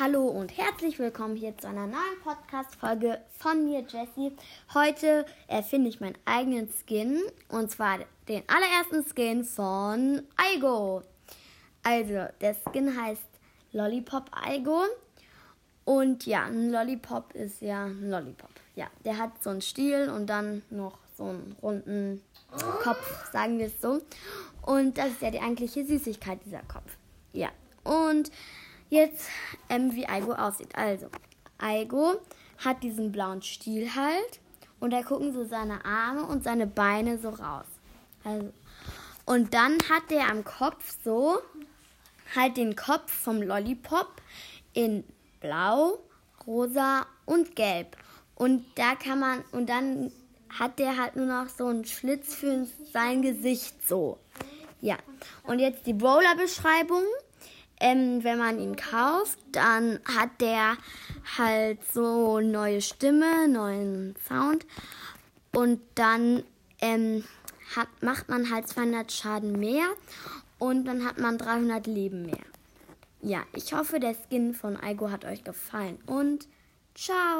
Hallo und herzlich willkommen hier zu einer neuen Podcast-Folge von mir, Jessie. Heute erfinde ich meinen eigenen Skin und zwar den allerersten Skin von Aigo. Also, der Skin heißt Lollipop Aigo und ja, ein Lollipop ist ja ein Lollipop. Ja, der hat so einen Stiel und dann noch so einen runden Kopf, sagen wir es so. Und das ist ja die eigentliche Süßigkeit, dieser Kopf. Ja, und jetzt, ähm, wie Aigo aussieht. Also, Aigo hat diesen blauen Stiel halt und da gucken so seine Arme und seine Beine so raus. Also, und dann hat der am Kopf so halt den Kopf vom Lollipop in blau, rosa und gelb. Und da kann man, und dann hat der halt nur noch so einen Schlitz für sein Gesicht so. Ja. Und jetzt die Brawler-Beschreibung. Ähm, wenn man ihn kauft, dann hat der halt so neue Stimme, neuen Sound. Und dann ähm, hat, macht man halt 200 Schaden mehr und dann hat man 300 Leben mehr. Ja, ich hoffe, der Skin von Aigo hat euch gefallen und ciao!